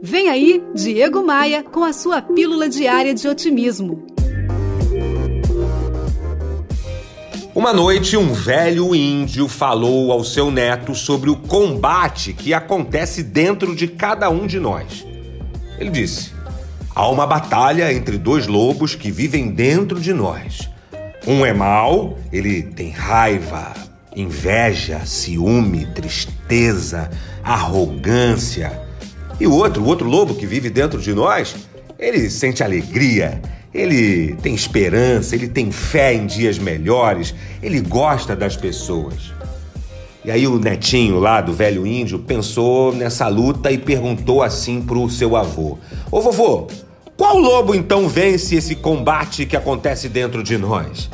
Vem aí, Diego Maia, com a sua pílula diária de otimismo. Uma noite, um velho índio falou ao seu neto sobre o combate que acontece dentro de cada um de nós. Ele disse: Há uma batalha entre dois lobos que vivem dentro de nós. Um é mau, ele tem raiva, inveja, ciúme, tristeza, arrogância. E o outro, o outro lobo que vive dentro de nós, ele sente alegria, ele tem esperança, ele tem fé em dias melhores, ele gosta das pessoas. E aí o netinho lá do velho índio pensou nessa luta e perguntou assim pro seu avô: Ô vovô, qual lobo então vence esse combate que acontece dentro de nós?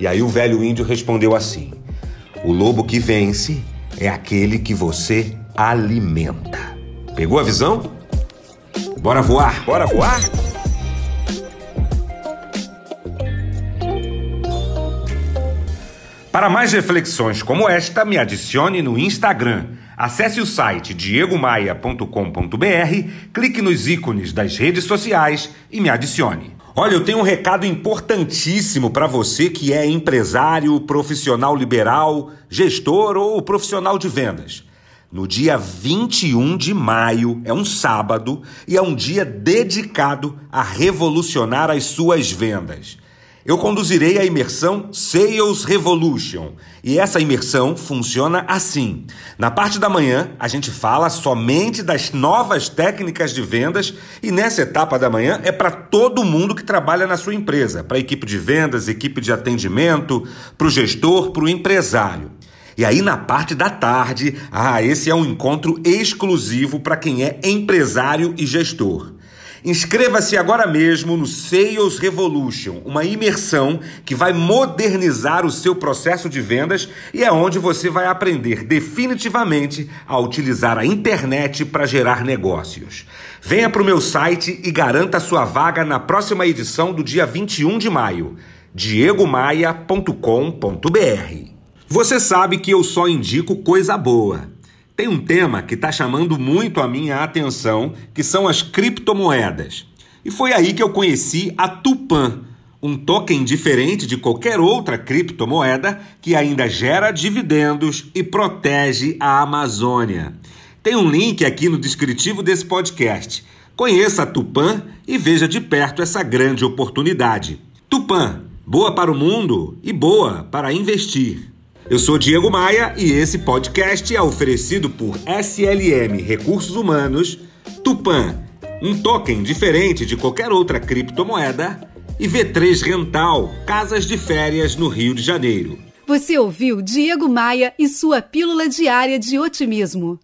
E aí o velho índio respondeu assim: O lobo que vence é aquele que você alimenta. Pegou a visão? Bora voar! Bora voar? Para mais reflexões como esta, me adicione no Instagram. Acesse o site diegomaia.com.br, clique nos ícones das redes sociais e me adicione. Olha, eu tenho um recado importantíssimo para você que é empresário, profissional liberal, gestor ou profissional de vendas. No dia 21 de maio, é um sábado, e é um dia dedicado a revolucionar as suas vendas. Eu conduzirei a imersão Sales Revolution. E essa imersão funciona assim. Na parte da manhã, a gente fala somente das novas técnicas de vendas e nessa etapa da manhã é para todo mundo que trabalha na sua empresa, para a equipe de vendas, equipe de atendimento, para o gestor, para o empresário. E aí, na parte da tarde, ah, esse é um encontro exclusivo para quem é empresário e gestor. Inscreva-se agora mesmo no Sales Revolution, uma imersão que vai modernizar o seu processo de vendas e é onde você vai aprender definitivamente a utilizar a internet para gerar negócios. Venha para o meu site e garanta sua vaga na próxima edição do dia 21 de maio. diegomaia.com.br você sabe que eu só indico coisa boa. Tem um tema que está chamando muito a minha atenção, que são as criptomoedas. E foi aí que eu conheci a Tupan, um token diferente de qualquer outra criptomoeda que ainda gera dividendos e protege a Amazônia. Tem um link aqui no descritivo desse podcast. Conheça a Tupan e veja de perto essa grande oportunidade. Tupan, boa para o mundo e boa para investir. Eu sou Diego Maia e esse podcast é oferecido por SLM Recursos Humanos, Tupan, um token diferente de qualquer outra criptomoeda, e V3 Rental, casas de férias no Rio de Janeiro. Você ouviu Diego Maia e sua pílula diária de otimismo.